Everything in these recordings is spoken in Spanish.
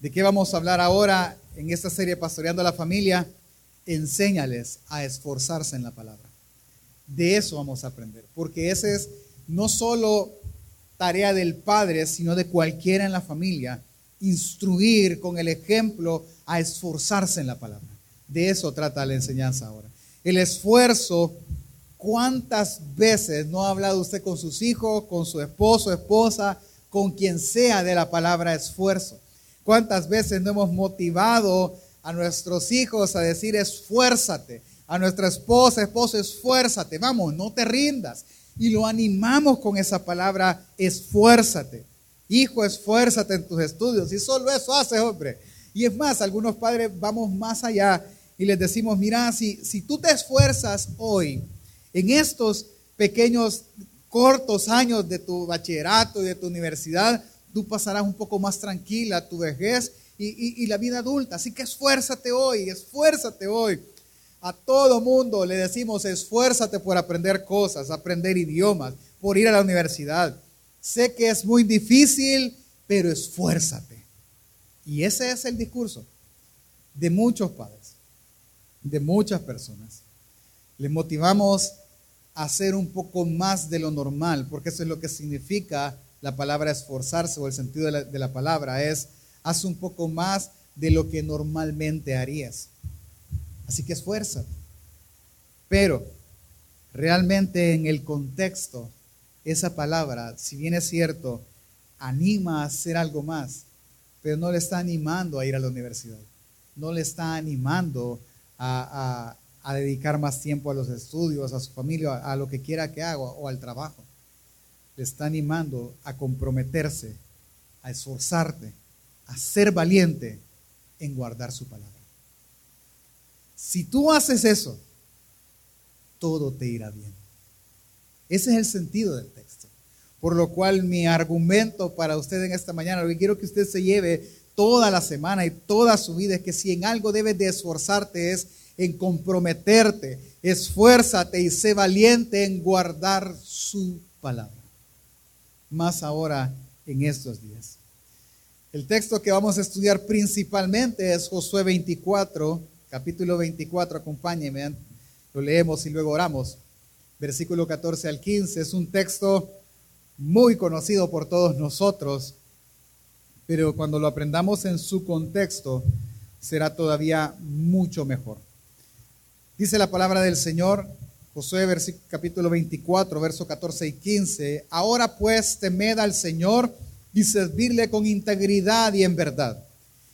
¿De qué vamos a hablar ahora en esta serie Pastoreando a la Familia? Enséñales a esforzarse en la palabra. De eso vamos a aprender, porque esa es no solo tarea del padre, sino de cualquiera en la familia, instruir con el ejemplo a esforzarse en la palabra. De eso trata la enseñanza ahora. El esfuerzo, ¿cuántas veces no ha hablado usted con sus hijos, con su esposo, esposa, con quien sea de la palabra esfuerzo? ¿Cuántas veces no hemos motivado a nuestros hijos a decir esfuérzate? A nuestra esposa, esposo, esfuérzate, vamos, no te rindas. Y lo animamos con esa palabra, esfuérzate. Hijo, esfuérzate en tus estudios. Y solo eso hace, hombre. Y es más, algunos padres vamos más allá y les decimos, mira, si, si tú te esfuerzas hoy en estos pequeños, cortos años de tu bachillerato y de tu universidad, tú pasarás un poco más tranquila tu vejez y, y la vida adulta. Así que esfuérzate hoy, esfuérzate hoy. A todo mundo le decimos, esfuérzate por aprender cosas, aprender idiomas, por ir a la universidad. Sé que es muy difícil, pero esfuérzate. Y ese es el discurso de muchos padres, de muchas personas. Les motivamos a hacer un poco más de lo normal, porque eso es lo que significa la palabra esforzarse o el sentido de la, palabra, es haz un poco más de lo que normalmente harías. Así que esfuérzate. Pero realmente en el contexto, esa palabra, si bien es cierto, anima a hacer algo más, pero no le está animando a ir a la universidad. No le está animando a, dedicar más tiempo a los estudios, a su familia, a, a lo que quiera que haga o al trabajo. Está animando a comprometerse, a esforzarte, a ser valiente en guardar su palabra. Si tú haces eso, todo te irá bien. Ese es el sentido del texto. Por lo cual mi argumento para usted en esta mañana, lo que quiero que usted se lleve toda la semana y toda su vida es que si en algo debes de esforzarte es en comprometerte, esfuérzate y sé valiente en guardar su palabra. Más ahora en estos días. El texto que vamos a estudiar principalmente es Josué 24, capítulo 24, acompáñenme, lo leemos y luego oramos. Versículo 14 al 15 es un texto muy conocido por todos nosotros, pero cuando lo aprendamos en su contexto será todavía mucho mejor. Dice la palabra del Señor, Josué capítulo 24, verso 14 y 15, ahora pues temed al Señor y servirle con integridad y en verdad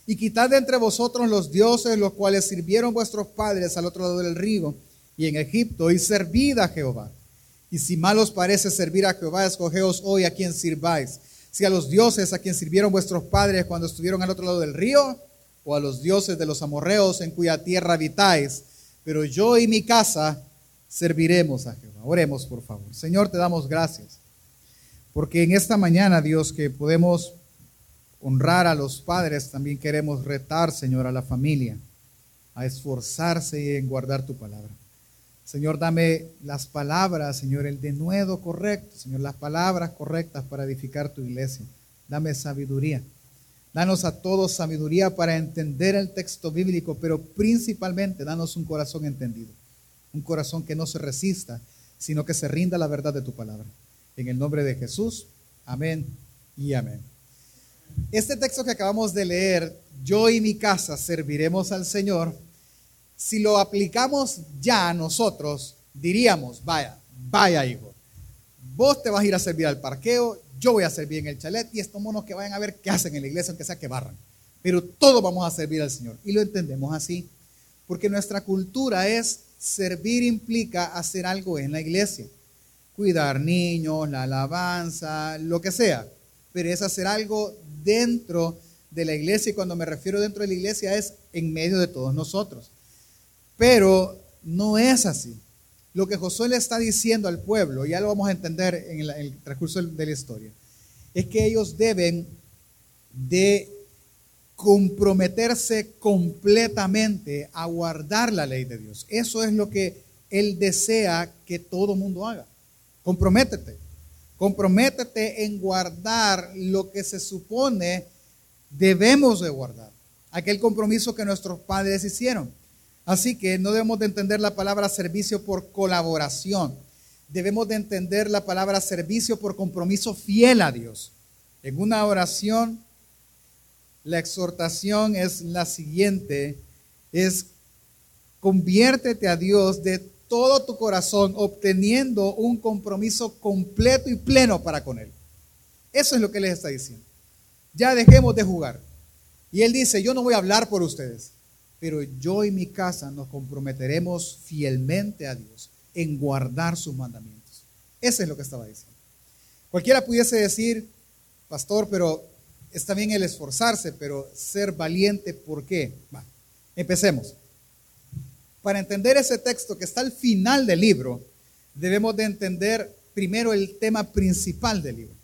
y quitad de entre vosotros los dioses los cuales sirvieron vuestros padres al otro lado del río y en Egipto, y servid a Jehová. Y si mal os parece servir a Jehová, escogeos hoy a quien sirváis. Si a los dioses a quien sirvieron vuestros padres cuando estuvieron al otro lado del río, o a los dioses de los amorreos en cuya tierra habitáis. Pero yo y mi casa serviremos a Jehová. Oremos, por favor. Señor, te damos gracias. Porque en esta mañana, Dios, que podemos honrar a los padres, también queremos retar, Señor, a la familia, a esforzarse en guardar tu palabra. Señor, dame las palabras, Señor, el denuedo correcto, Señor, las palabras correctas para edificar tu iglesia. Dame sabiduría. Danos a todos sabiduría para entender el texto bíblico, pero principalmente danos un corazón entendido, un corazón que no se resista, sino que se rinda a la verdad de tu palabra. En el nombre de Jesús, amén y amén. Este texto que acabamos de leer, yo y mi casa serviremos al Señor, si lo aplicamos ya a nosotros, diríamos, vaya, vaya hijo, vos te vas a ir a servir al parqueo, yo voy a servir en el chalet y estos monos que vayan a ver qué hacen en la iglesia, aunque sea que barran. Pero todos vamos a servir al Señor. Y lo entendemos así, porque nuestra cultura es servir implica hacer algo en la iglesia. Cuidar niños, la alabanza, lo que sea. Pero es hacer algo dentro de la iglesia, y cuando me refiero dentro de la iglesia es en medio de todos nosotros. Pero no es así. Lo que Josué le está diciendo al pueblo, ya lo vamos a entender en el, transcurso de la historia, es que ellos deben de comprometerse completamente a guardar la ley de Dios. Eso es lo que Él desea que todo mundo haga. Comprométete. Comprométete en guardar lo que se supone debemos de guardar aquel compromiso que nuestros padres hicieron. Así que no debemos de entender la palabra servicio por colaboración. Debemos de entender la palabra servicio por compromiso fiel a Dios. En una oración, la exhortación es la siguiente, es conviértete a Dios de todo tu corazón, obteniendo un compromiso completo y pleno para con Él. Eso es lo que les está diciendo. Ya dejemos de jugar. Y Él dice, yo no voy a hablar por ustedes pero yo y mi casa nos comprometeremos fielmente a Dios en guardar sus mandamientos. Eso es lo que estaba diciendo. Cualquiera pudiese decir, pastor, pero está bien el esforzarse, pero ser valiente, ¿por qué? empecemos. Para entender ese texto que está al final del libro, debemos de entender primero el tema principal del libro.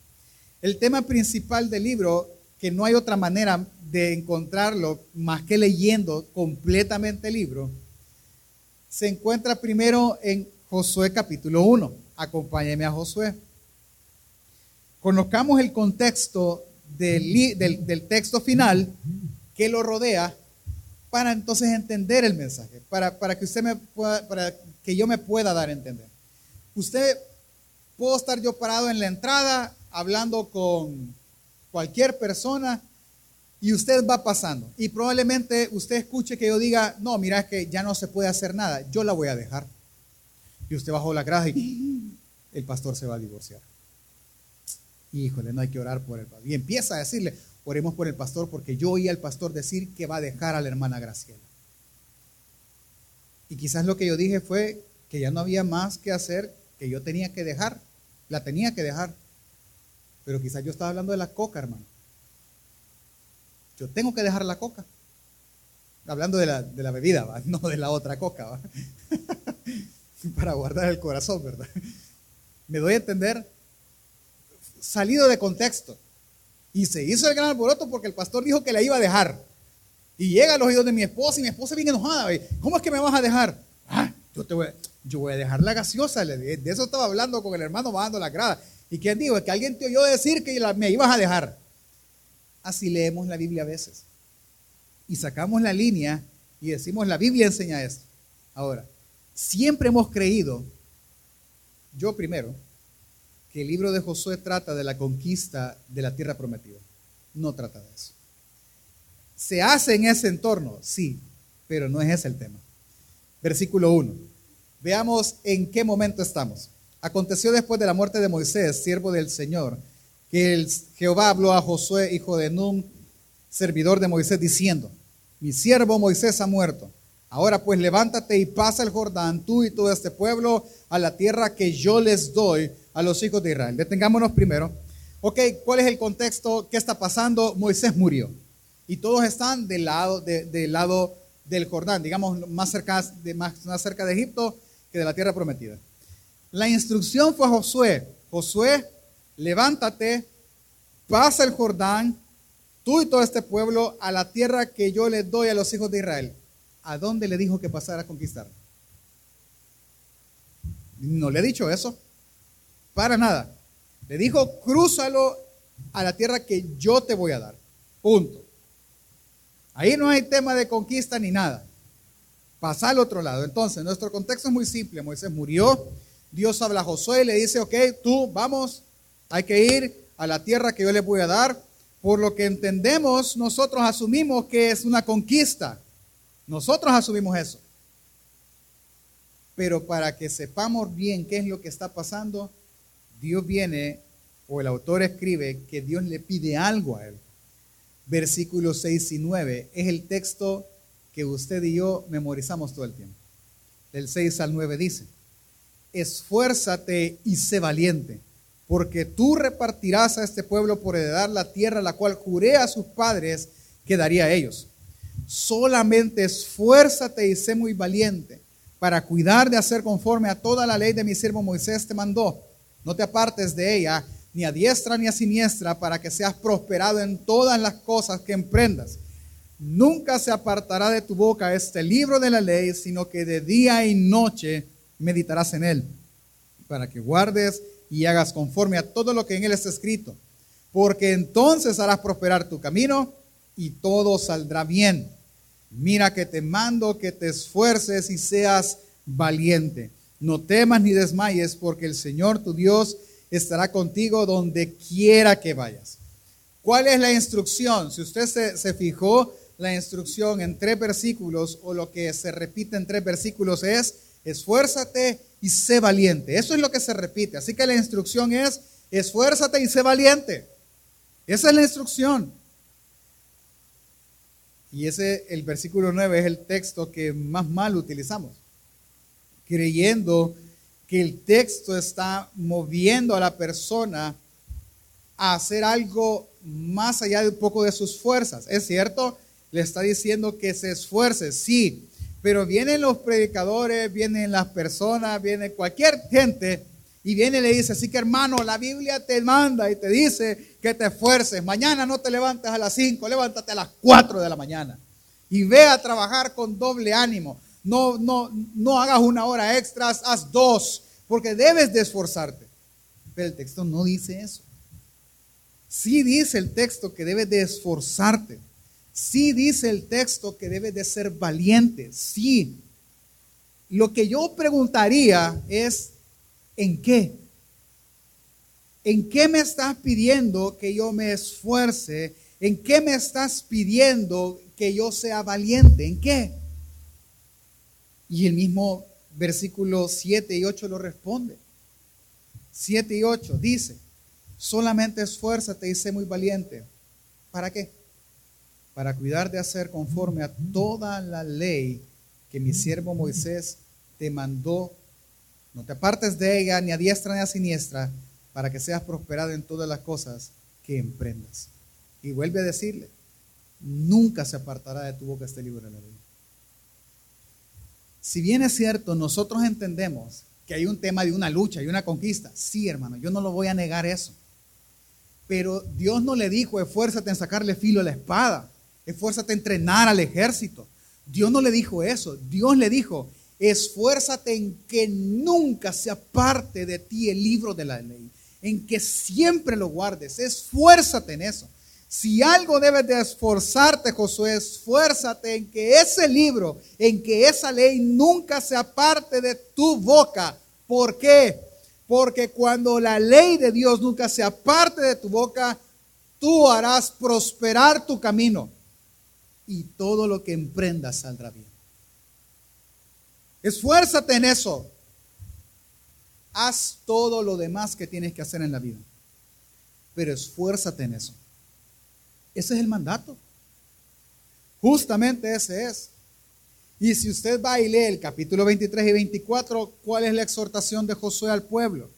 El tema principal del libro, que no hay otra manera de encontrarlo más que leyendo completamente el libro, se encuentra primero en Josué capítulo 1. Acompáñeme a Josué. Conozcamos el contexto del, del, texto final que lo rodea para entonces entender el mensaje, para, para, que usted me pueda, para que yo me pueda dar a entender. Usted, puedo estar yo parado en la entrada hablando con cualquier persona y usted va pasando. Y probablemente usted escuche que yo diga, no, mira, es que ya no se puede hacer nada, yo la voy a dejar. Y usted bajó la grada y el pastor se va a divorciar. Híjole, no hay que orar por el pastor. Y empieza a decirle, oremos por el pastor porque yo oí al pastor decir que va a dejar a la hermana Graciela. Y quizás lo que yo dije fue que ya no había más que hacer, que yo tenía que dejar, la tenía que dejar. Pero quizás yo estaba hablando de la coca, hermano. Yo tengo que dejar la coca. Hablando de la, bebida, no de la otra coca, para guardar el corazón, ¿verdad? Me doy a entender, salido de contexto. Y se hizo el gran alboroto porque el pastor dijo que la iba a dejar. Y llega a los oídos de mi esposa y mi esposa viene enojada. ¿Cómo es que me vas a dejar? Ah, yo, te voy, yo voy a dejar la gaseosa. De eso estaba hablando con el hermano bajando la grada. ¿Y quién dijo? Es que alguien te oyó decir que me ibas a dejar. Así leemos la Biblia a veces. Y sacamos la línea y decimos, la Biblia enseña esto. Ahora, siempre hemos creído, yo primero, que el libro de Josué trata de la conquista de la tierra prometida. No trata de eso. ¿Se hace en ese entorno? Sí, pero no es ese el tema. Versículo 1. Veamos en qué momento estamos. Aconteció después de la muerte de Moisés, siervo del Señor, que el Jehová habló a Josué, hijo de Nun, servidor de Moisés, diciendo, mi siervo Moisés ha muerto. Ahora pues levántate y pasa el Jordán, tú y todo este pueblo, a la tierra que yo les doy a los hijos de Israel. Detengámonos primero. Ok, ¿cuál es el contexto? ¿Qué está pasando? Moisés murió. Y todos están del lado, del, Jordán, digamos, más cerca, de, más cerca de Egipto que de la tierra prometida. La instrucción fue a Josué. Josué, levántate, pasa el Jordán, tú y todo este pueblo, a la tierra que yo les doy a los hijos de Israel. ¿A dónde le dijo que pasara a conquistar? No le he dicho eso. Para nada. Le dijo, crúzalo a la tierra que yo te voy a dar. Punto. Ahí no hay tema de conquista ni nada. Pasa al otro lado. Entonces, nuestro contexto es muy simple. Moisés murió. Dios habla a Josué y le dice, ok, tú vamos, hay que ir a la tierra que yo les voy a dar. Por lo que entendemos, nosotros asumimos que es una conquista. Nosotros asumimos eso. Pero para que sepamos bien qué es lo que está pasando, Dios viene, o el autor escribe, que Dios le pide algo a él. Versículos 6 y 9 es el texto que usted y yo memorizamos todo el tiempo. Del 6 al 9 dice, esfuérzate y sé valiente porque tú repartirás a este pueblo por heredar la tierra la cual juré a sus padres que daría a ellos. Solamente esfuérzate y sé muy valiente para cuidar de hacer conforme a toda la ley de mi siervo Moisés te mandó. No te apartes de ella, ni a diestra ni a siniestra, para que seas prosperado en todas las cosas que emprendas. Nunca se apartará de tu boca este libro de la ley, sino que de día y noche meditarás en él, para que guardes y hagas conforme a todo lo que en él está escrito, porque entonces harás prosperar tu camino y todo saldrá bien. Mira que te mando que te esfuerces y seas valiente. No temas ni desmayes, porque el Señor tu Dios estará contigo donde quiera que vayas. ¿Cuál es la instrucción? Si usted se, fijó, la instrucción en tres versículos o lo que se repite en tres versículos es, esfuérzate y sé valiente. Eso es lo que se repite. Así que la instrucción es, esfuérzate y sé valiente. Esa es la instrucción. Y ese, el versículo 9 es el texto que más mal utilizamos, creyendo que el texto está moviendo a la persona a hacer algo más allá de un poco de sus fuerzas. Es cierto, le está diciendo que se esfuerce, sí, pero vienen los predicadores, vienen las personas, viene cualquier gente y viene y le dice, así que hermano, la Biblia te manda y te dice que te esfuerces. Mañana no te levantes a las 5, levántate a las 4 de la mañana. Y ve a trabajar con doble ánimo. No, no, no hagas una hora extra, haz dos, porque debes de esforzarte. Pero el texto no dice eso. Sí dice el texto que debes de esforzarte. Sí dice el texto que debes de ser valiente. Sí. Lo que yo preguntaría es, ¿En qué? ¿En qué me estás pidiendo que yo me esfuerce? ¿En qué me estás pidiendo que yo sea valiente? ¿En qué? Y el mismo versículo 7 y 8 lo responde. 7 y 8 dice, solamente esfuérzate y sé muy valiente. ¿Para qué? Para cuidar de hacer conforme a toda la ley que mi siervo Moisés te mandó no te apartes de ella ni a diestra ni a siniestra, para que seas prosperado en todas las cosas que emprendas. Y vuelve a decirle, nunca se apartará de tu boca este libro de la ley. Si bien es cierto, nosotros entendemos que hay un tema de una lucha y una conquista. Sí, hermano, yo no lo voy a negar eso. Pero Dios no le dijo, esfuérzate en sacarle filo a la espada, esfuérzate en entrenar al ejército. Dios no le dijo eso. Dios le dijo, esfuérzate en que nunca se aparte de ti el libro de la ley, en que siempre lo guardes, esfuérzate en eso. Si algo debes de esforzarte, Josué, esfuérzate en que ese libro, en que esa ley nunca se aparte de tu boca. ¿Por qué? Porque cuando la ley de Dios nunca se aparte de tu boca, tú harás prosperar tu camino y todo lo que emprendas saldrá bien. Esfuérzate en eso. Haz todo lo demás que tienes que hacer en la vida. Pero esfuérzate en eso. Ese es el mandato. Justamente ese es. Y si usted va y lee el capítulo 23 y 24, ¿cuál es la exhortación de Josué al pueblo?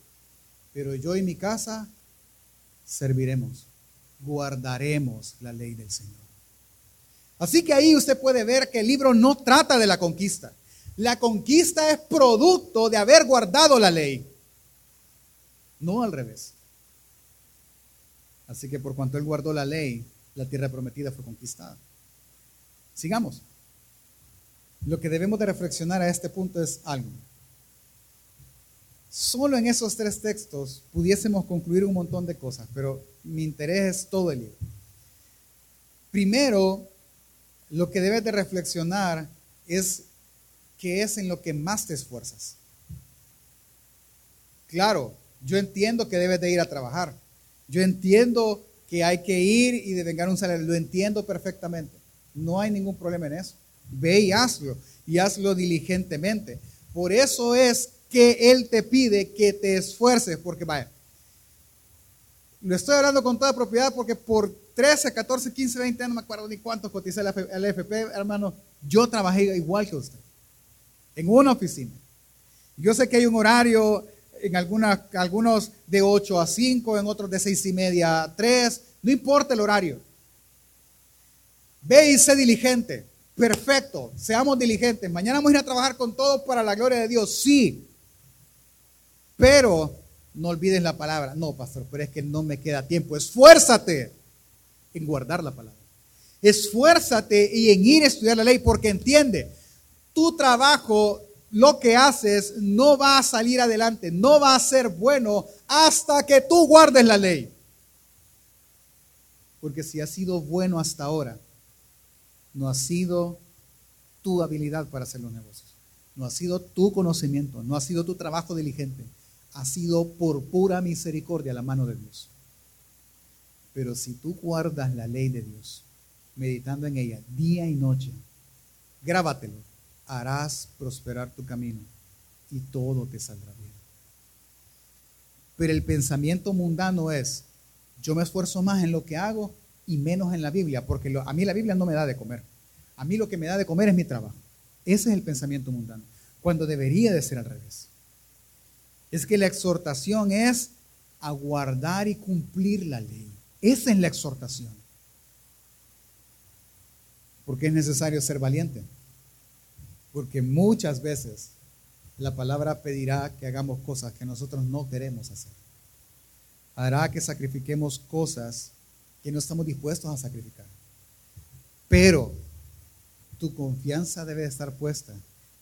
Pero yo y mi casa serviremos, guardaremos la ley del Señor. Así que ahí usted puede ver que el libro no trata de la conquista. La conquista es producto de haber guardado la ley, no al revés. Así que por cuanto él guardó la ley, la tierra prometida fue conquistada. Sigamos. Lo que debemos de reflexionar a este punto es algo. Solo en esos tres textos pudiésemos concluir un montón de cosas, pero mi interés es todo el libro. Primero, lo que debes de reflexionar es qué es en lo que más te esfuerzas. Claro, yo entiendo que debes de ir a trabajar. Yo entiendo que hay que ir y de vengar un salario. Lo entiendo perfectamente. No hay ningún problema en eso. Ve y hazlo. Y hazlo diligentemente. Por eso es que Él te pide que te esfuerces. Porque vaya, lo estoy hablando con toda propiedad porque por 13, 14, 15, 20 años, no me acuerdo ni cuánto coticé el FP, hermano, yo trabajé igual que usted en una oficina. Yo sé que hay un horario en algunas, algunos de 8 a 5, en otros de 6 y media a 3, no importa el horario. Ve y sé diligente. Perfecto, seamos diligentes. Mañana vamos a ir a trabajar con todo para la gloria de Dios, sí. Pero no olvides la palabra. No, pastor, pero es que no me queda tiempo. Esfuérzate en guardar la palabra. Esfuérzate y en ir a estudiar la ley porque entiende, tu trabajo, lo que haces, no va a salir adelante, no va a ser bueno hasta que tú guardes la ley. Porque si has sido bueno hasta ahora, no ha sido tu habilidad para hacer los negocios, no ha sido tu conocimiento, no ha sido tu trabajo diligente, ha sido por pura misericordia la mano de Dios. Pero si tú guardas la ley de Dios, meditando en ella día y noche, grábatelo, harás prosperar tu camino y todo te saldrá bien. Pero el pensamiento mundano es, yo me esfuerzo más en lo que hago y menos en la Biblia, porque a mí la Biblia no me da de comer. A mí lo que me da de comer es mi trabajo. Ese es el pensamiento mundano, cuando debería de ser al revés. Es que la exhortación es a guardar y cumplir la ley. Esa es la exhortación. Porque es necesario ser valiente. Porque muchas veces la palabra pedirá que hagamos cosas que nosotros no queremos hacer. Hará que sacrifiquemos cosas que no estamos dispuestos a sacrificar. Pero tu confianza debe estar puesta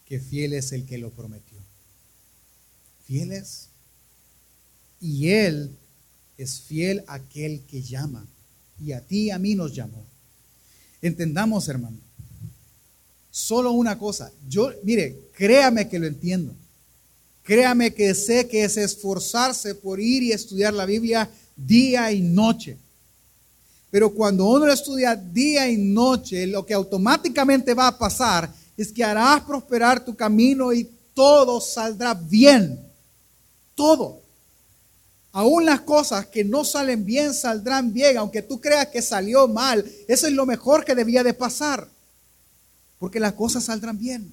que fiel es el que lo prometió. Fiel es. Y Él es fiel aquel que llama. Y a ti y a mí nos llamó. Entendamos, hermano. Solo una cosa. Yo, mire, créame que lo entiendo. Créame que sé que es esforzarse por ir y estudiar la Biblia día y noche. Pero cuando uno estudia día y noche, lo que automáticamente va a pasar es que harás prosperar tu camino y todo saldrá bien. Todo. Aún las cosas que no salen bien saldrán bien, aunque tú creas que salió mal. Eso es lo mejor que debía de pasar. Porque las cosas saldrán bien.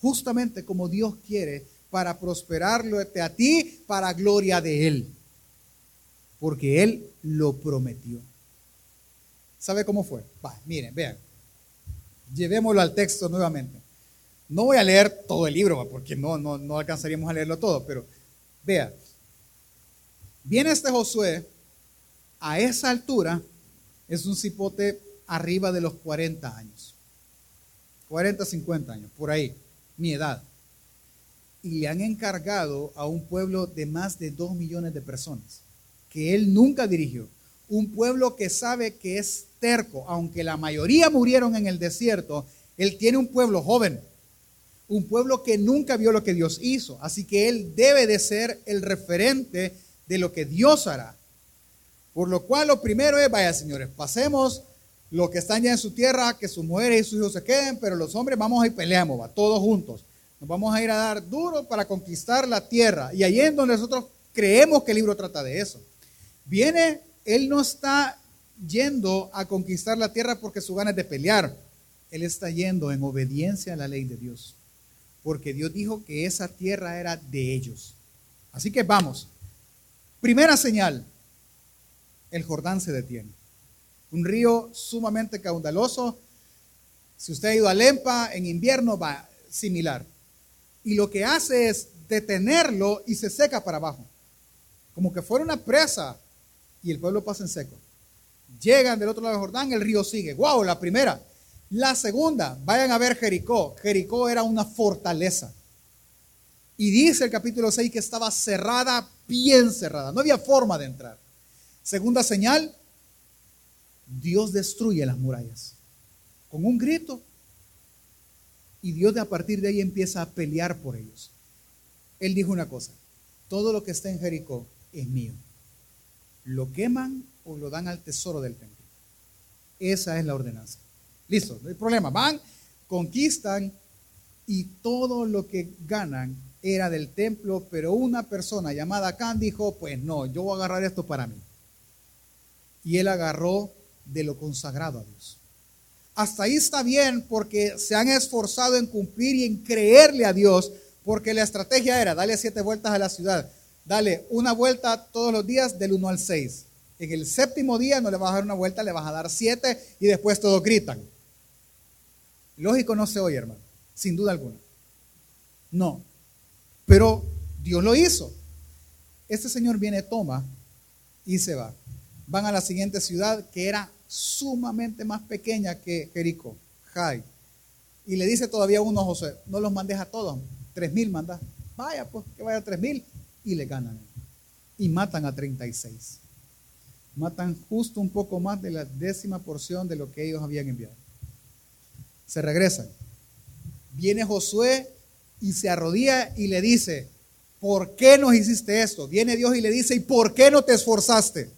Justamente como Dios quiere para prosperarlo a ti, para gloria de Él. Porque Él lo prometió. ¿Sabe cómo fue? Va, miren, vean. Llevémoslo al texto nuevamente. No voy a leer todo el libro, porque no, no, no alcanzaríamos a leerlo todo, pero vea, Viene este Josué, a esa altura, es un cipote arriba de los 40 años. 40, 50 años, por ahí, mi edad. Y le han encargado a un pueblo de más de 2 millones de personas, que él nunca dirigió. Un pueblo que sabe que es terco, aunque la mayoría murieron en el desierto, él tiene un pueblo joven, un pueblo que nunca vio lo que Dios hizo. Así que él debe de ser el referente de lo que Dios hará. Por lo cual lo primero es, vaya señores, pasemos los que están ya en su tierra, que sus mujeres y sus hijos se queden, pero los hombres vamos a ir peleamos, va, todos juntos. Nos vamos a ir a dar duro para conquistar la tierra. Y ahí es donde nosotros creemos que el libro trata de eso. Viene, él no está yendo a conquistar la tierra porque su ganas de pelear. Él está yendo en obediencia a la ley de Dios. Porque Dios dijo que esa tierra era de ellos. Así que vamos. Primera señal, el Jordán se detiene. Un río sumamente caudaloso. Si usted ha ido a Lempa, en invierno va similar. Y lo que hace es detenerlo y se seca para abajo. Como que fuera una presa y el pueblo pasa en seco. Llegan del otro lado del Jordán, el río sigue. ¡Wow! La primera. La segunda, vayan a ver Jericó. Jericó era una fortaleza. Y dice el capítulo 6 que estaba cerrada, bien cerrada. No había forma de entrar. Segunda señal, Dios destruye las murallas. Con un grito. Y Dios a partir de ahí empieza a pelear por ellos. Él dijo una cosa, todo lo que está en Jericó es mío. Lo queman o lo dan al tesoro del templo. Esa es la ordenanza. Listo, no hay problema. Van, conquistan y todo lo que ganan era del templo, pero una persona llamada Can dijo, pues no, yo voy a agarrar esto para mí. Y él agarró de lo consagrado a Dios. Hasta ahí está bien porque se han esforzado en cumplir y en creerle a Dios, porque la estrategia era, dale siete vueltas a la ciudad, dale una vuelta todos los días del 1 al 6. En el séptimo día no le vas a dar una vuelta, le vas a dar siete y después todos gritan. Lógico no se oye, hermano, sin duda alguna. No, pero Dios lo hizo. Este señor viene, toma y se va. Van a la siguiente ciudad que era sumamente más pequeña que Jericó, Jai. Y le dice todavía uno a José, no los mandes a todos, tres mil mandas. Vaya, pues que vaya tres mil. Y le ganan. Y matan a 36. Matan justo un poco más de la décima porción de lo que ellos habían enviado. Se regresan. Viene Josué y se arrodilla y le dice, ¿por qué nos hiciste esto? Viene Dios y le dice, ¿y por qué no te esforzaste?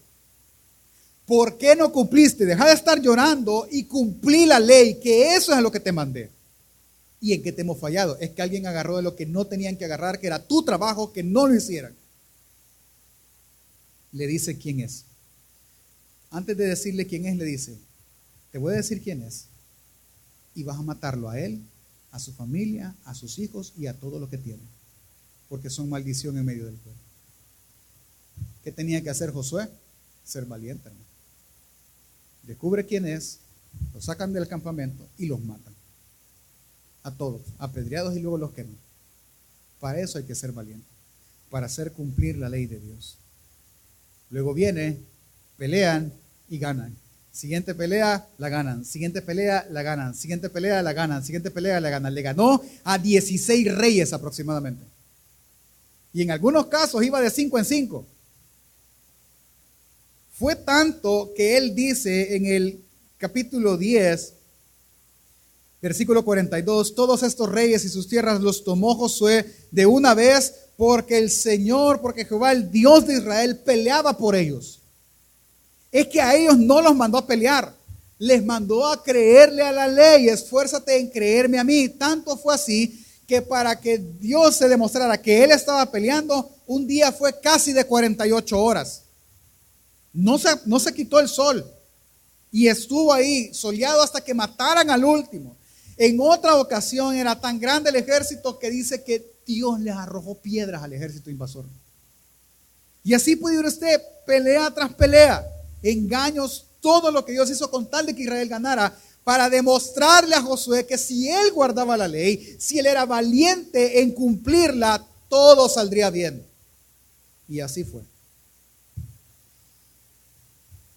¿Por qué no cumpliste? Deja de estar llorando y cumplí la ley, que eso es lo que te mandé. ¿Y en qué te hemos fallado? Es que alguien agarró de lo que no tenían que agarrar, que era tu trabajo, que no lo hicieran. Le dice quién es. Antes de decirle quién es, le dice, te voy a decir quién es. Y vas a matarlo a él, a su familia, a sus hijos y a todo lo que tiene. Porque son maldición en medio del pueblo. ¿Qué tenía que hacer Josué? Ser valiente, hermano. Descubre quién es, lo sacan del campamento y los matan. A todos, apedreados y luego los queman. Para eso hay que ser valiente, para hacer cumplir la ley de Dios. Luego viene, pelean y ganan. Siguiente pelea, la ganan. Siguiente pelea, la ganan. Siguiente pelea, la ganan. Siguiente pelea, la ganan. Le ganó a 16 reyes aproximadamente. Y en algunos casos iba de 5 en 5. Fue tanto que él dice en el capítulo 10, versículo 42, todos estos reyes y sus tierras los tomó Josué de una vez porque el Señor, porque Jehová, el Dios de Israel, peleaba por ellos es que a ellos no los mandó a pelear, les mandó a creerle a la ley, esfuérzate en creerme a mí. Tanto fue así que para que Dios se demostrara que él estaba peleando, un día fue casi de 48 horas. No se, no se quitó el sol y estuvo ahí soleado hasta que mataran al último. En otra ocasión era tan grande el ejército que dice que Dios les arrojó piedras al ejército invasor. Y así puede ir usted pelea tras pelea engaños, todo lo que Dios hizo con tal de que Israel ganara, para demostrarle a Josué que si él guardaba la ley, si él era valiente en cumplirla, todo saldría bien. Y así fue.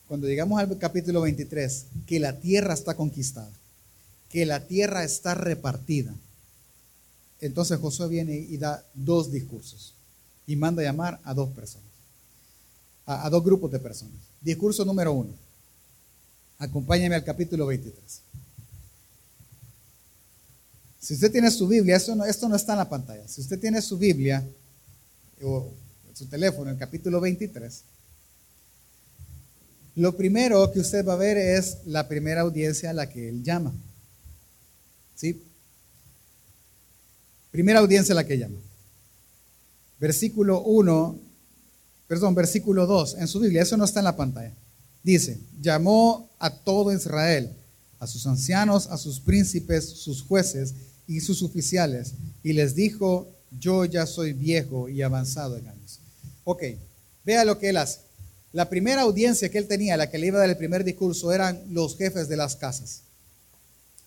Cuando llegamos al capítulo 23, que la tierra está conquistada, que la tierra está repartida, entonces Josué viene y da dos discursos y manda llamar a dos personas, a, dos grupos de personas. Discurso número uno. Acompáñame al capítulo 23. Si usted tiene su Biblia, esto no está en la pantalla. Si usted tiene su Biblia o su teléfono, el capítulo 23, lo primero que usted va a ver es la primera audiencia a la que él llama. ¿Sí? Primera audiencia a la que llama. Versículo 1 perdón, versículo 2 en su Biblia, eso no está en la pantalla. Dice, llamó a todo Israel, a sus ancianos, a sus príncipes, sus jueces y sus oficiales, y les dijo, yo ya soy viejo y avanzado en años. Ok, vea lo que él hace. La primera audiencia que él tenía, la que le iba a dar el primer discurso, eran los jefes de las casas.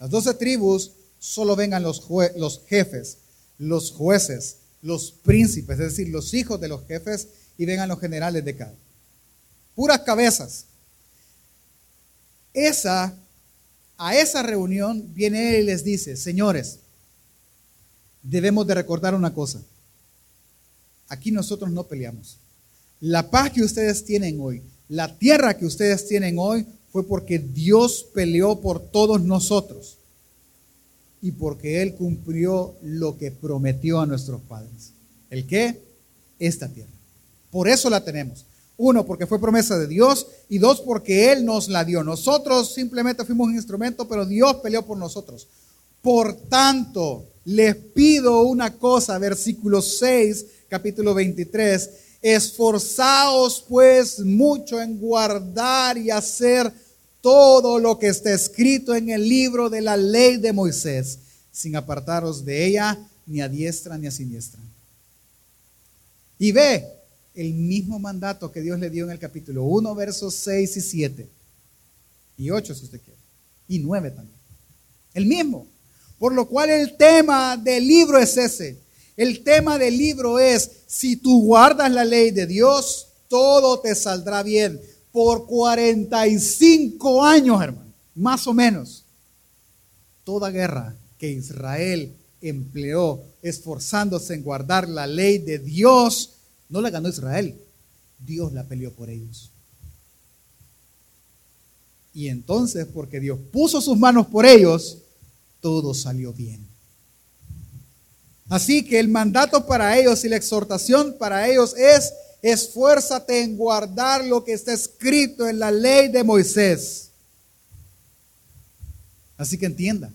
Las doce tribus solo vengan los, los jefes, los jueces, los príncipes, es decir, los hijos de los jefes y vengan los generales de cada. Puras cabezas. Esa, a esa reunión viene él y les dice, señores, debemos de recordar una cosa. Aquí nosotros no peleamos. La paz que ustedes tienen hoy, la tierra que ustedes tienen hoy, fue porque Dios peleó por todos nosotros y porque Él cumplió lo que prometió a nuestros padres. ¿El qué? Esta tierra. Por eso la tenemos. Uno, porque fue promesa de Dios. Y dos, porque Él nos la dio. Nosotros simplemente fuimos un instrumento, pero Dios peleó por nosotros. Por tanto, les pido una cosa, versículo 6, capítulo 23. Esforzaos pues mucho en guardar y hacer todo lo que está escrito en el libro de la ley de Moisés, sin apartaros de ella ni a diestra ni a siniestra. Y ve, el mismo mandato que Dios le dio en el capítulo 1, versos 6 y 7. Y 8 si usted quiere. Y 9 también. El mismo. Por lo cual el tema del libro es ese. El tema del libro es, si tú guardas la ley de Dios, todo te saldrá bien. Por 45 años, hermano, más o menos. Toda guerra que Israel empleó esforzándose en guardar la ley de Dios, no la ganó Israel, Dios la peleó por ellos. Y entonces, porque Dios puso sus manos por ellos, todo salió bien. Así que el mandato para ellos y la exhortación para ellos es esfuérzate en guardar lo que está escrito en la ley de Moisés. Así que entienda,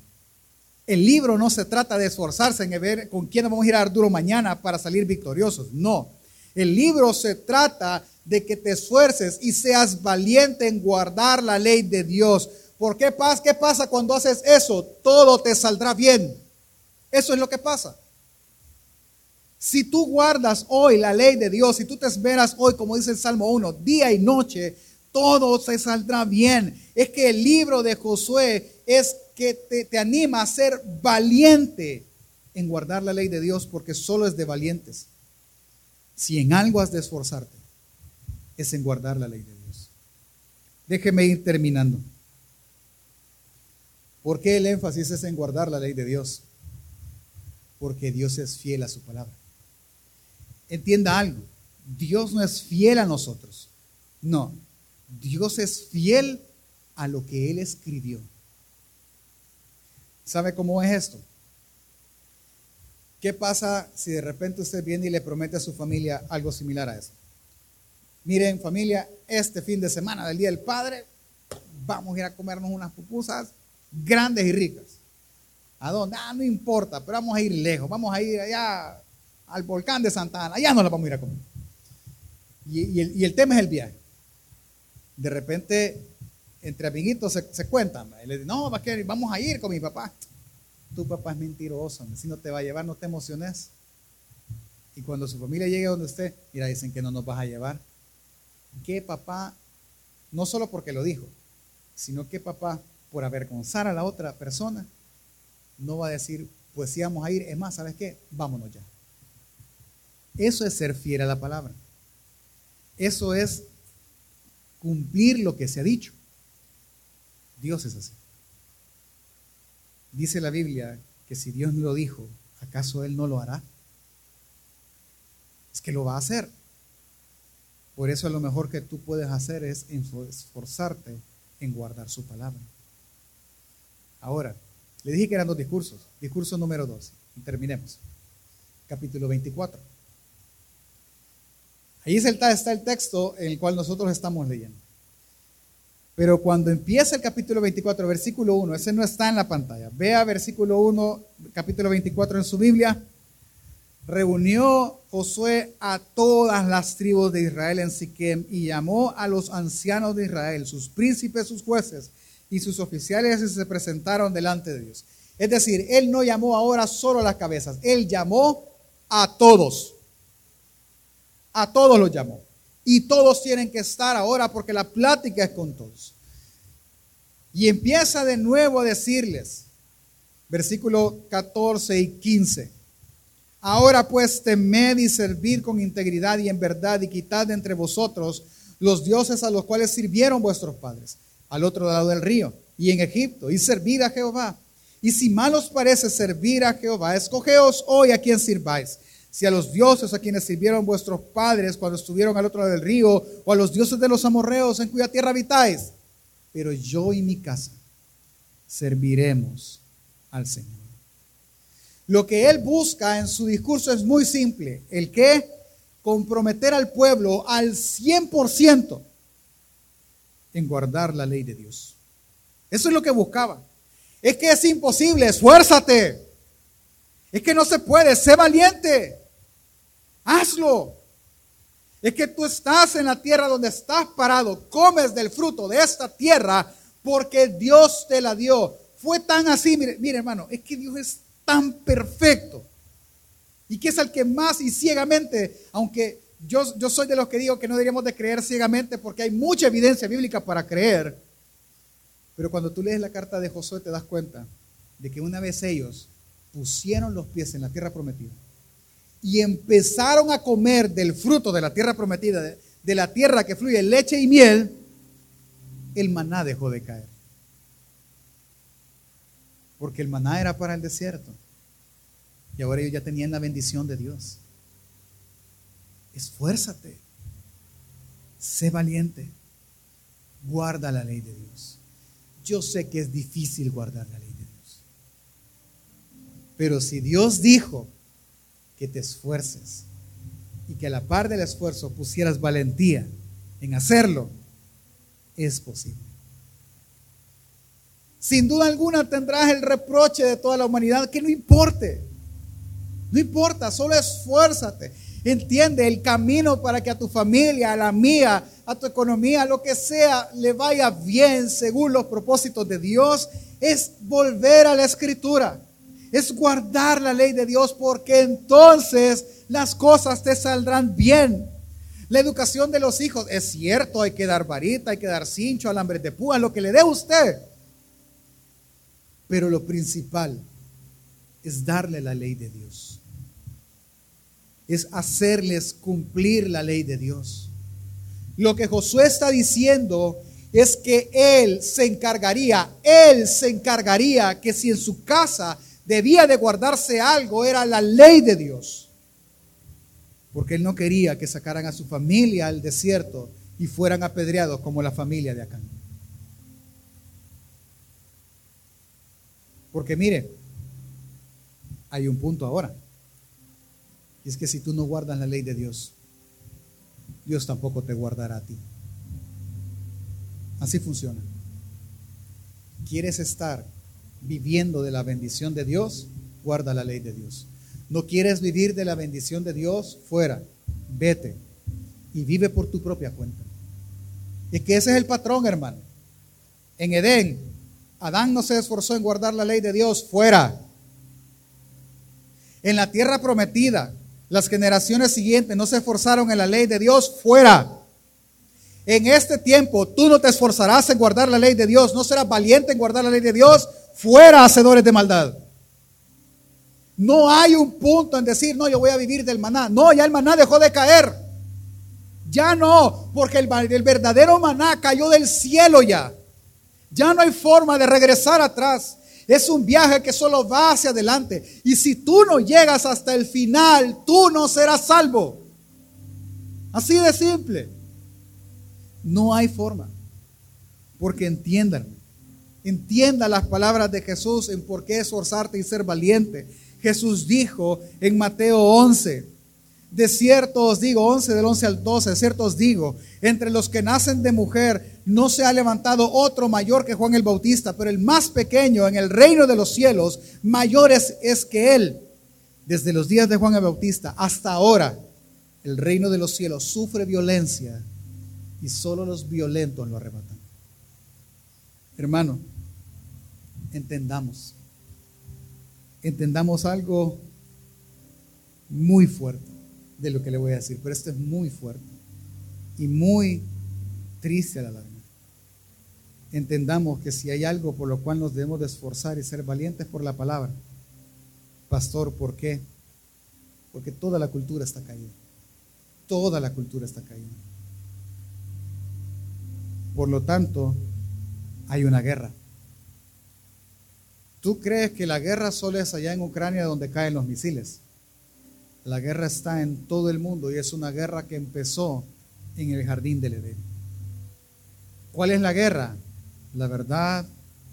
el libro no se trata de esforzarse en ver con quién vamos a ir a dar duro mañana para salir victoriosos. No, el libro se trata de que te esfuerces y seas valiente en guardar la ley de Dios. ¿Por qué pasa? ¿Qué pasa cuando haces eso? Todo te saldrá bien. Eso es lo que pasa. Si tú guardas hoy la ley de Dios, si tú te esperas hoy, como dice el Salmo 1, día y noche, todo se saldrá bien. Es que el libro de Josué es que te, te, anima a ser valiente en guardar la ley de Dios, porque solo es de valientes. Si en algo has de esforzarte, es en guardar la ley de Dios. Déjeme ir terminando. ¿Por qué el énfasis es en guardar la ley de Dios? Porque Dios es fiel a su palabra entienda algo, Dios no es fiel a nosotros. No, Dios es fiel a lo que Él escribió. ¿Sabe cómo es esto? ¿Qué pasa si de repente usted viene y le promete a su familia algo similar a eso? Miren familia, este fin de semana del Día del Padre vamos a ir a comernos unas pupusas grandes y ricas. ¿A dónde? Ah, no importa, pero vamos a ir lejos, vamos a ir allá al volcán de Santa Ana, allá no la vamos a ir a comer. Y, el, tema es el viaje. De repente, entre amiguitos se, cuentan. Y le dicen, no, vamos a ir con mi papá. Tu papá es mentiroso, si no te va a llevar, no te emociones. Y cuando su familia llegue donde esté, mira, dicen que no nos vas a llevar. Que papá, no solo porque lo dijo, sino que papá, por avergonzar a la otra persona, no va a decir, pues sí vamos a ir, es más, ¿sabes qué? Vámonos ya. Eso es ser fiel a la palabra. Eso es cumplir lo que se ha dicho. Dios es así. Dice la Biblia que si Dios lo dijo, ¿acaso Él no lo hará? Es que lo va a hacer. Por eso lo mejor que tú puedes hacer es esforzarte en guardar su palabra. Ahora, le dije que eran dos discursos. Discurso número dos. Y terminemos. Capítulo 24. Ahí está el texto en el cual nosotros estamos leyendo. Pero cuando empieza el capítulo 24, versículo 1, ese no está en la pantalla. Vea versículo 1, capítulo 24 en su Biblia. Reunió Josué a todas las tribus de Israel en Siquem y llamó a los ancianos de Israel, sus príncipes, sus jueces y sus oficiales y se presentaron delante de Dios. Es decir, él no llamó ahora solo a las cabezas, él llamó a todos a todos los llamó. Y todos tienen que estar ahora porque la plática es con todos. Y empieza de nuevo a decirles, versículo 14 y 15. Ahora pues temed y servid con integridad y en verdad y quitad de entre vosotros los dioses a los cuales sirvieron vuestros padres, al otro lado del río y en Egipto, y servid a Jehová. Y si mal os parece servir a Jehová, escogeos hoy a quien sirváis si a los dioses a quienes sirvieron vuestros padres cuando estuvieron al otro lado del río, o a los dioses de los amorreos en cuya tierra habitáis. Pero yo y mi casa serviremos al Señor. Lo que él busca en su discurso es muy simple. El que comprometer al pueblo al 100% en guardar la ley de Dios. Eso es lo que buscaba. Es que es imposible, esfuérzate. Es que no se puede, sé valiente. Hazlo. Es que tú estás en la tierra donde estás parado, comes del fruto de esta tierra porque Dios te la dio. Fue tan así, mire, hermano, es que Dios es tan perfecto y que es el que más y ciegamente, aunque yo, yo soy de los que digo que no deberíamos de creer ciegamente porque hay mucha evidencia bíblica para creer, pero cuando tú lees la carta de Josué te das cuenta de que una vez ellos pusieron los pies en la tierra prometida, y empezaron a comer del fruto de la tierra prometida, de, la tierra que fluye leche y miel, el maná dejó de caer. Porque el maná era para el desierto. Y ahora ellos ya tenían la bendición de Dios. Esfuérzate. Sé valiente. Guarda la ley de Dios. Yo sé que es difícil guardar la ley de Dios. Pero si Dios dijo que te esfuerces y que a la par del esfuerzo pusieras valentía en hacerlo, es posible. Sin duda alguna tendrás el reproche de toda la humanidad, que no importe. No importa, solo esfuérzate. Entiende el camino para que a tu familia, a la mía, a tu economía, lo que sea, le vaya bien según los propósitos de Dios, es volver a la escritura. Es guardar la ley de Dios porque entonces las cosas te saldrán bien. La educación de los hijos, es cierto, hay que dar varita, hay que dar cincho, alambre de púa, lo que le dé usted. Pero lo principal es darle la ley de Dios. Es hacerles cumplir la ley de Dios. Lo que Josué está diciendo es que él se encargaría, él se encargaría que si en su casa debía de guardarse algo, era la ley de Dios. Porque él no quería que sacaran a su familia al desierto y fueran apedreados como la familia de Acán. Porque mire, hay un punto ahora. Y es que si tú no guardas la ley de Dios, Dios tampoco te guardará a ti. Así funciona. ¿Quieres estar viviendo de la bendición de Dios? Guarda la ley de Dios. ¿No quieres vivir de la bendición de Dios? Fuera, vete y vive por tu propia cuenta. Y que ese es el patrón, hermano. En Edén, Adán no se esforzó en guardar la ley de Dios fuera. En la tierra prometida, las generaciones siguientes no se esforzaron en la ley de Dios fuera. En este tiempo tú no te esforzarás en guardar la ley de Dios, no serás valiente en guardar la ley de Dios fuera, hacedores de maldad. No hay un punto en decir, no, yo voy a vivir del maná. No, ya el maná dejó de caer. Ya no, porque el, verdadero maná cayó del cielo ya. Ya no hay forma de regresar atrás. Es un viaje que solo va hacia adelante. Y si tú no llegas hasta el final, tú no serás salvo. Así de simple. No hay forma. Porque entiendan, entienda las palabras de Jesús en por qué esforzarte y ser valiente. Jesús dijo en Mateo 11, de cierto os digo, 11 del 11 al 12, de cierto os digo, entre los que nacen de mujer no se ha levantado otro mayor que Juan el Bautista, pero el más pequeño en el reino de los cielos, mayor es, es que él. Desde los días de Juan el Bautista hasta ahora, el reino de los cielos sufre violencia y solo los violentos lo arrebatan. Hermano, entendamos, entendamos algo muy fuerte de lo que le voy a decir, pero esto es muy fuerte y muy triste a la larga. Entendamos que si hay algo por lo cual nos debemos de esforzar y ser valientes por la palabra, pastor, ¿por qué? Porque toda la cultura está caída. Toda la cultura está caída. Por lo tanto, hay una guerra. ¿Tú crees que la guerra solo es allá en Ucrania donde caen los misiles? La guerra está en todo el mundo y es una guerra que empezó en el jardín del Edén. ¿Cuál es la guerra? La verdad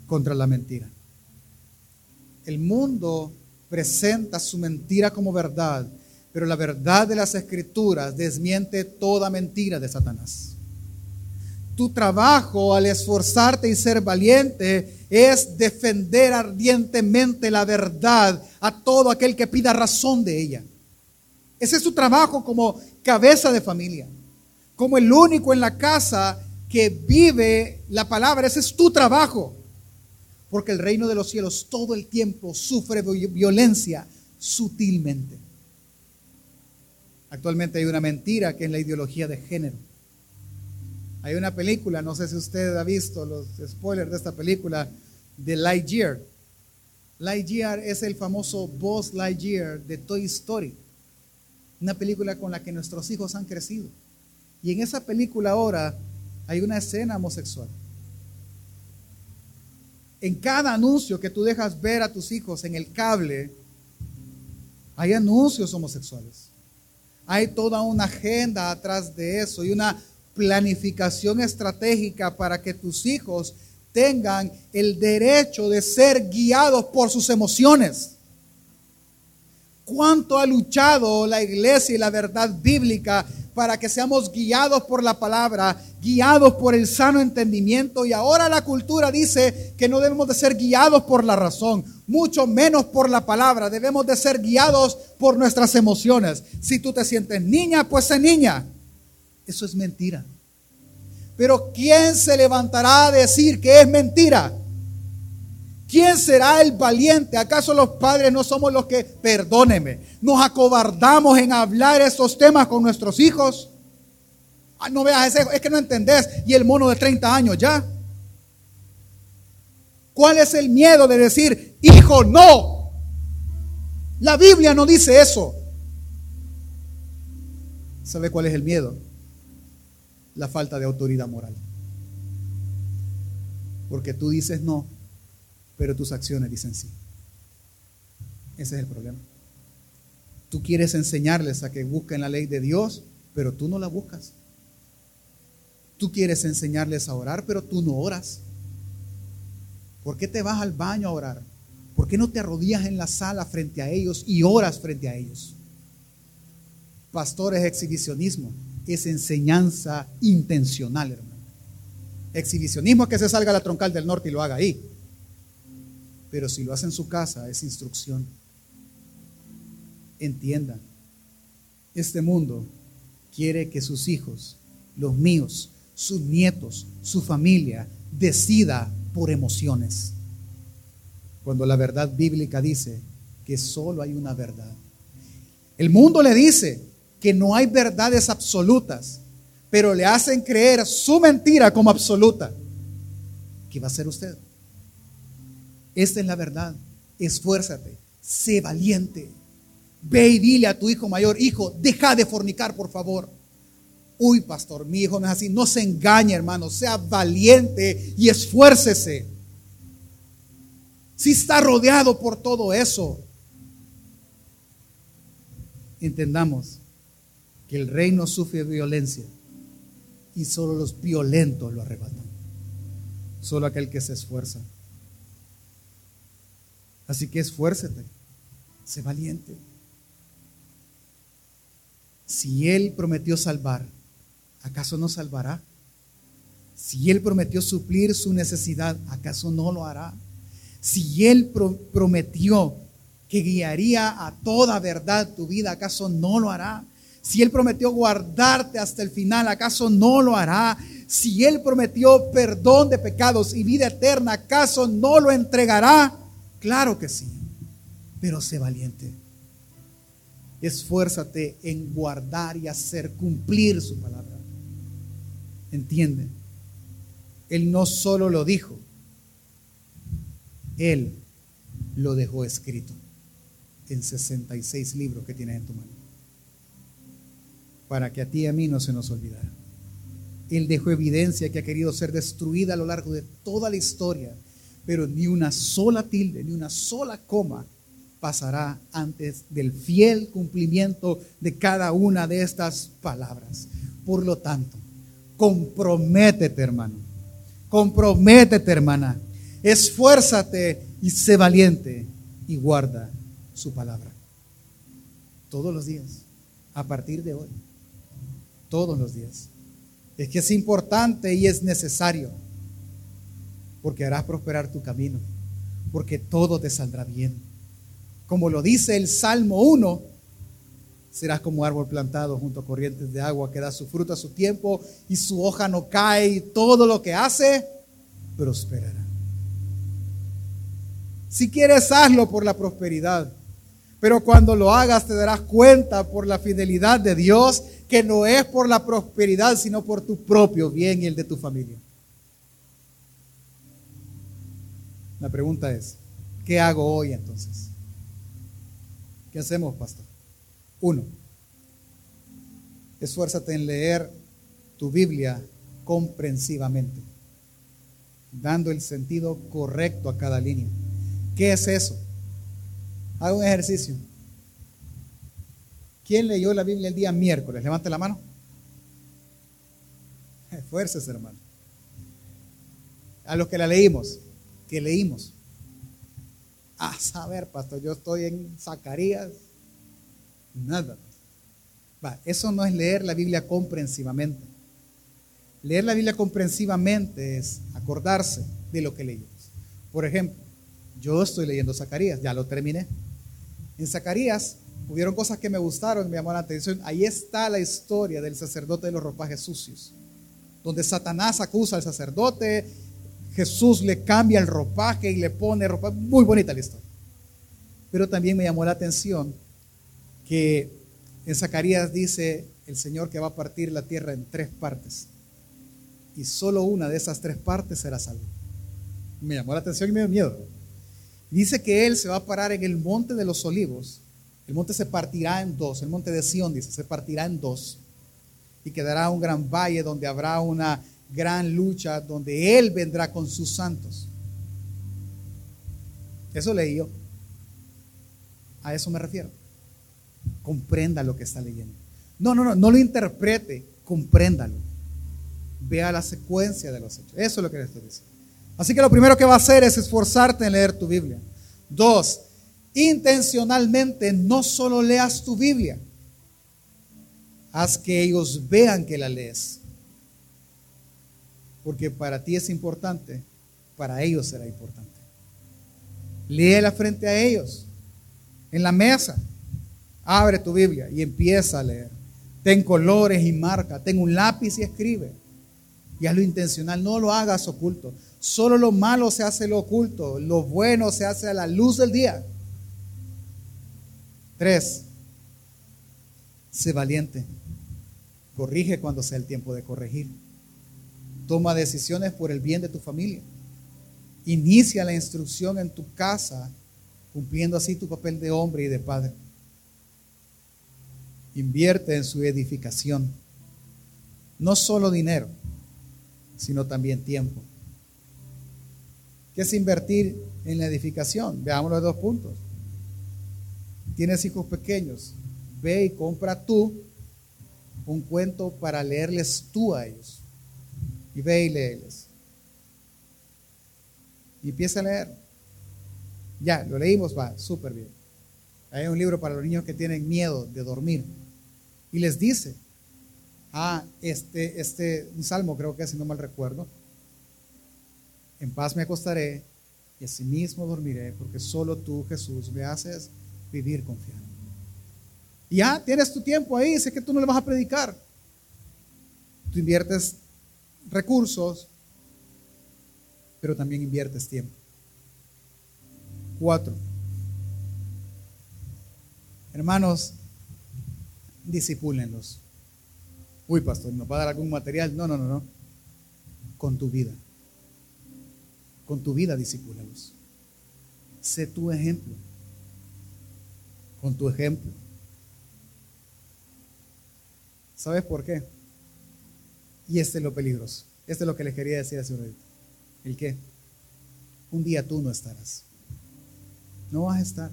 contra la mentira. El mundo presenta su mentira como verdad, pero la verdad de las escrituras desmiente toda mentira de Satanás. Tu trabajo al esforzarte y ser valiente es defender ardientemente la verdad a todo aquel que pida razón de ella. Ese es su trabajo como cabeza de familia, como el único en la casa que vive la palabra. Ese es tu trabajo. Porque el reino de los cielos todo el tiempo sufre violencia sutilmente. Actualmente hay una mentira que es la ideología de género. Hay una película, no sé si usted ha visto los spoilers de esta película, de Lightyear. Lightyear es el famoso Buzz Lightyear de Toy Story una película con la que nuestros hijos han crecido. Y en esa película ahora hay una escena homosexual. En cada anuncio que tú dejas ver a tus hijos en el cable, hay anuncios homosexuales. Hay toda una agenda atrás de eso y una planificación estratégica para que tus hijos tengan el derecho de ser guiados por sus emociones. ¿Cuánto ha luchado la iglesia y la verdad bíblica para que seamos guiados por la palabra, guiados por el sano entendimiento? Y ahora la cultura dice que no debemos de ser guiados por la razón, mucho menos por la palabra. Debemos de ser guiados por nuestras emociones. Si tú te sientes niña, pues sé niña. Eso es mentira. Pero ¿quién se levantará a decir que es mentira? ¿Quién será el valiente? ¿Acaso los padres no somos los que, perdóneme, nos acobardamos en hablar estos temas con nuestros hijos? Ah, no veas ese, es que no entendés. Y el mono de 30 años ya. ¿Cuál es el miedo de decir, hijo, no? La Biblia no dice eso. ¿Sabe cuál es el miedo? La falta de autoridad moral. Porque tú dices no pero tus acciones dicen sí. Ese es el problema. Tú quieres enseñarles a que busquen la ley de Dios, pero tú no la buscas. Tú quieres enseñarles a orar, pero tú no oras. ¿Por qué te vas al baño a orar? ¿Por qué no te arrodillas en la sala frente a ellos y oras frente a ellos? Pastor es exhibicionismo, es enseñanza intencional, hermano. Exhibicionismo es que se salga a la troncal del norte y lo haga ahí. Pero si lo hace en su casa, es instrucción. Entiendan, este mundo quiere que sus hijos, los míos, sus nietos, su familia, decida por emociones. Cuando la verdad bíblica dice que solo hay una verdad. El mundo le dice que no hay verdades absolutas, pero le hacen creer su mentira como absoluta. ¿Qué va a hacer usted? Esta es la verdad. Esfuérzate, sé valiente. Ve y dile a tu hijo mayor, hijo, deja de fornicar, por favor. Uy, pastor, mi hijo no es así. No se engañe, hermano. Sea valiente y esfuércese. Si está rodeado por todo eso, entendamos que el reino sufre violencia y solo los violentos lo arrebatan. Solo aquel que se esfuerza. Así que esfuérzate, sé valiente. Si Él prometió salvar, ¿acaso no salvará? Si Él prometió suplir su necesidad, ¿acaso no lo hará? Si Él prometió que guiaría a toda verdad tu vida, ¿acaso no lo hará? Si Él prometió guardarte hasta el final, ¿acaso no lo hará? Si Él prometió perdón de pecados y vida eterna, ¿acaso no lo entregará? Claro que sí, pero sé valiente. Esfuérzate en guardar y hacer cumplir su palabra. ¿Entiende? Él no solo lo dijo, Él lo dejó escrito en 66 libros que tienes en tu mano. Para que a ti y a mí no se nos olvidara. Él dejó evidencia que ha querido ser destruida a lo largo de toda la historia pero ni una sola tilde, ni una sola coma pasará antes del fiel cumplimiento de cada una de estas palabras. Por lo tanto, comprométete, hermano. Comprométete, hermana. Esfuérzate y sé valiente y guarda su palabra. Todos los días, a partir de hoy. Todos los días. Es que es importante y es necesario porque harás prosperar tu camino, porque todo te saldrá bien. Como lo dice el Salmo 1, serás como árbol plantado junto a corrientes de agua que da su fruto a su tiempo y su hoja no cae y todo lo que hace prosperará. Si quieres, hazlo por la prosperidad. Pero cuando lo hagas te darás cuenta por la fidelidad de Dios que no es por la prosperidad, sino por tu propio bien y el de tu familia. La pregunta es, ¿qué hago hoy entonces? ¿Qué hacemos, pastor? Uno, esfuérzate en leer tu Biblia comprensivamente, dando el sentido correcto a cada línea. ¿Qué es eso? Haga un ejercicio. ¿Quién leyó la Biblia el día miércoles? Levante la mano. Esfuércese, hermano. A los que la leímos que leímos. A saber, pastor, yo estoy en Zacarías Nada. Eso no es leer la Biblia comprensivamente. Leer la Biblia comprensivamente es acordarse de lo que leímos. Por ejemplo, yo estoy leyendo Zacarías, ya lo terminé. En Zacarías hubieron cosas que me gustaron, me llamaron la atención. Ahí está la historia del sacerdote de los ropajes sucios, donde Satanás acusa al sacerdote, Jesús le cambia el ropaje y le pone ropa. Muy bonita la historia. Pero también me llamó la atención que en Zacarías dice el Señor que va a partir la tierra en tres partes. Y solo una de esas tres partes será salva. Me llamó la atención y me dio miedo. Dice que Él se va a parar en el monte de los olivos. El monte se partirá en dos. El monte de Sión dice, se partirá en dos. Y quedará un gran valle donde habrá una gran lucha, donde Él vendrá con sus santos. Eso leí yo. A eso me refiero. Comprenda lo que está leyendo. No, no, no, no lo interprete, compréndalo. Vea la secuencia de los hechos. Eso es lo que le estoy diciendo. Así que lo primero que va a hacer es esforzarte en leer tu Biblia. Dos, intencionalmente no solo leas tu Biblia, haz que ellos vean que la lees. Porque para ti es importante, para ellos será importante. Léela frente a ellos, en la mesa. Abre tu Biblia y empieza a leer. Ten colores y marca, ten un lápiz y escribe. Y hazlo intencional, no lo hagas oculto. Solo lo malo se hace lo oculto, lo bueno se hace a la luz del día. Tres, sé valiente. Corrige cuando sea el tiempo de corregir. Toma decisiones por el bien de tu familia. Inicia la instrucción en tu casa, cumpliendo así tu papel de hombre y de padre. Invierte en su edificación. No solo dinero, sino también tiempo. ¿Qué es invertir en la edificación? Veamos los dos puntos. Tienes hijos pequeños, ve y compra tú un cuento para leerles tú a ellos. Y ve y léeles. Y empieza a leer. Ya, lo leímos, va, súper bien. Hay un libro para los niños que tienen miedo de dormir. Y les dice, ah, este, este, un salmo creo que si no mal recuerdo. En paz me acostaré y asimismo dormiré, porque solo tú, Jesús, me haces vivir confiado. Ya tienes tu tiempo ahí, sé que tú no le vas a predicar. Tú inviertes recursos, pero también inviertes tiempo. Cuatro. Hermanos, disipúlenlos. Uy, pastor, ¿nos va a dar algún material? No, no, no, no. Con tu vida. Con tu vida disipúlalos. Sé tu ejemplo. Con tu ejemplo. ¿Sabes por qué? Y este es lo peligroso. Este es lo que les quería decir hace un ratito. ¿El qué? Un día tú no estarás. No vas a estar.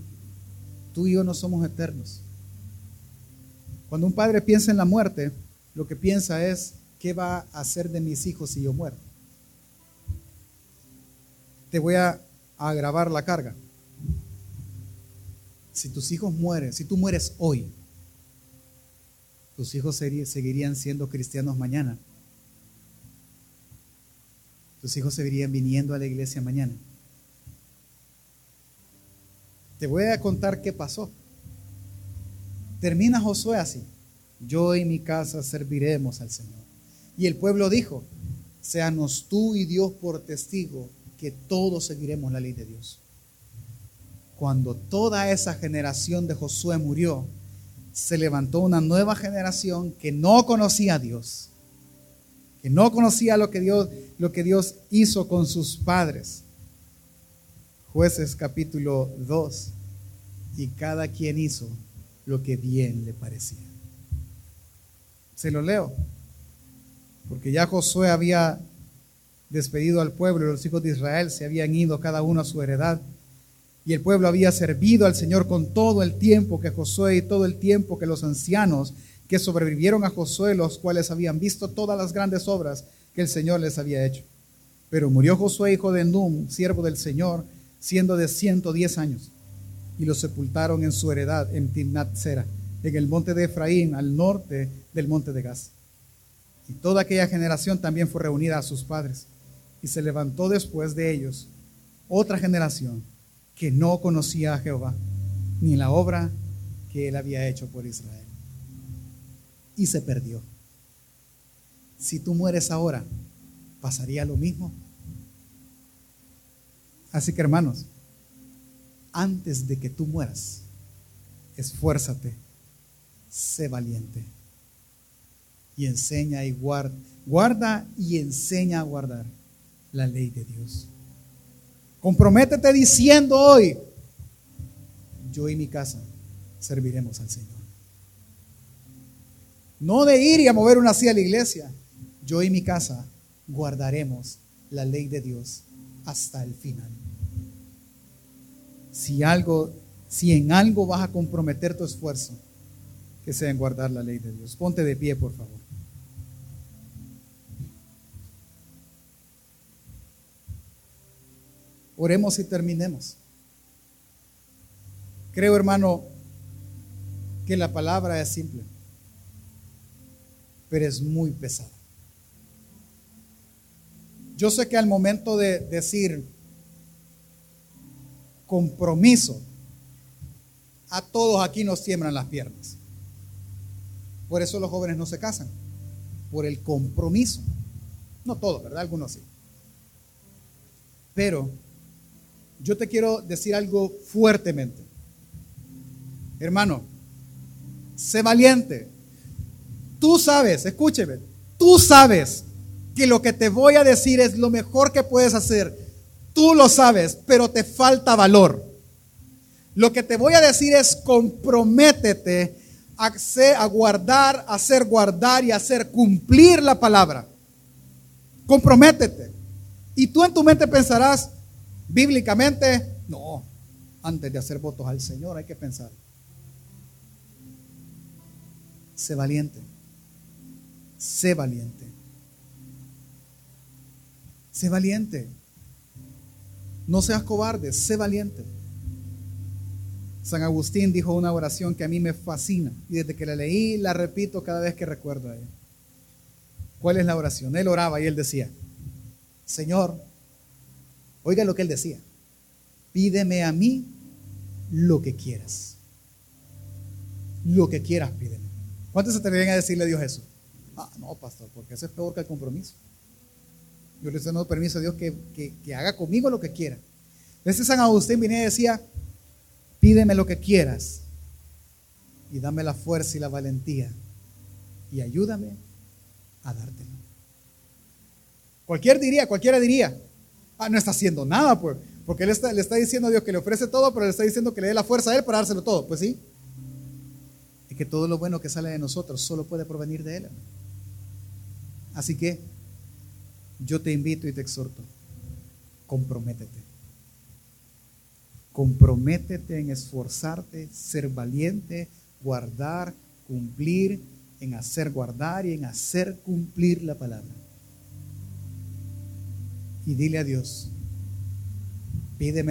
Tú y yo no somos eternos. Cuando un padre piensa en la muerte, lo que piensa es, ¿qué va a hacer de mis hijos si yo muero? Te voy a agravar la carga. Si tus hijos mueren, si tú mueres hoy, tus hijos seguirían siendo cristianos mañana. Tus hijos seguirían viniendo a la iglesia mañana. Te voy a contar qué pasó. Termina Josué así yo y mi casa serviremos al Señor. Y el pueblo dijo, seanos tú y Dios por testigo que todos seguiremos la ley de Dios. Cuando toda esa generación de Josué murió, se levantó una nueva generación que no conocía a Dios, que no conocía lo que Dios, lo que Dios hizo con sus padres. Jueces capítulo 2, y cada quien hizo lo que bien le parecía. Se lo leo. Porque ya Josué había despedido al pueblo los hijos de Israel se habían ido cada uno a su heredad. Y el pueblo había servido al Señor con todo el tiempo que Josué y todo el tiempo que los ancianos que sobrevivieron a Josué, los cuales habían visto todas las grandes obras que el Señor les había hecho. Pero murió Josué, hijo de Num, siervo del Señor, siendo de 110 años, y lo sepultaron en su heredad en Timnat Sera, en el monte de Efraín, al norte del monte de Gaz. Y toda aquella generación también fue reunida a sus padres. Y se levantó después de ellos otra generación que no conocía a Jehová, ni la obra que él había hecho por Israel. Y se perdió. Si tú mueres ahora, ¿pasaría lo mismo? Así que hermanos, antes de que tú mueras, esfuérzate, sé valiente y enseña y guarda, guarda y enseña a guardar la ley de Dios. Comprométete diciendo hoy, yo y mi casa serviremos al Señor. No de ir y a mover una silla a la iglesia, yo y mi casa guardaremos la ley de Dios hasta el final. Si algo, si en algo vas a comprometer tu esfuerzo, que sea en guardar la ley de Dios. Ponte de pie, por favor. Oremos y terminemos. Creo, hermano, que la palabra es simple, pero es muy pesada. Yo sé que al momento de decir compromiso, a todos aquí nos siembran las piernas. Por eso los jóvenes no se casan, por el compromiso. No todos, ¿verdad? Algunos sí. Pero yo te quiero decir algo fuertemente. Hermano, sé valiente. Tú sabes, escúcheme, tú sabes que lo que te voy a decir es lo mejor que puedes hacer. Tú lo sabes, pero te falta valor. Lo que te voy a decir es comprométete a, guardar, hacer guardar y hacer cumplir la palabra. Comprométete. Y tú en tu mente pensarás, Bíblicamente, no. Antes de hacer votos al Señor hay que pensar. Sé valiente. Sé valiente. Sé valiente. No seas cobarde, sé valiente. San Agustín dijo una oración que a mí me fascina y desde que la leí la repito cada vez que recuerdo a ella. ¿Cuál es la oración? Él oraba y él decía, Señor, Oiga lo que él decía. Pídeme a mí lo que quieras. Lo que quieras, pídeme. ¿Cuántos se atreverían a decirle a Dios eso? Ah, no, pastor, porque eso es peor que el compromiso. Yo le estoy dando permiso a Dios que, que, haga conmigo lo que quiera. Ese San Agustín venía y decía, pídeme lo que quieras y dame la fuerza y la valentía y ayúdame a dártelo. Cualquier diría, cualquiera diría, ah, no está haciendo nada, pues, porque él le está diciendo a Dios que le ofrece todo, pero le está diciendo que le dé la fuerza a él para dárselo todo. Pues sí. Y que todo lo bueno que sale de nosotros solo puede provenir de él. Así que yo te invito y te exhorto, comprométete. Comprométete en esforzarte, ser valiente, guardar, cumplir, en hacer guardar y en hacer cumplir la palabra y dile a Dios, pídeme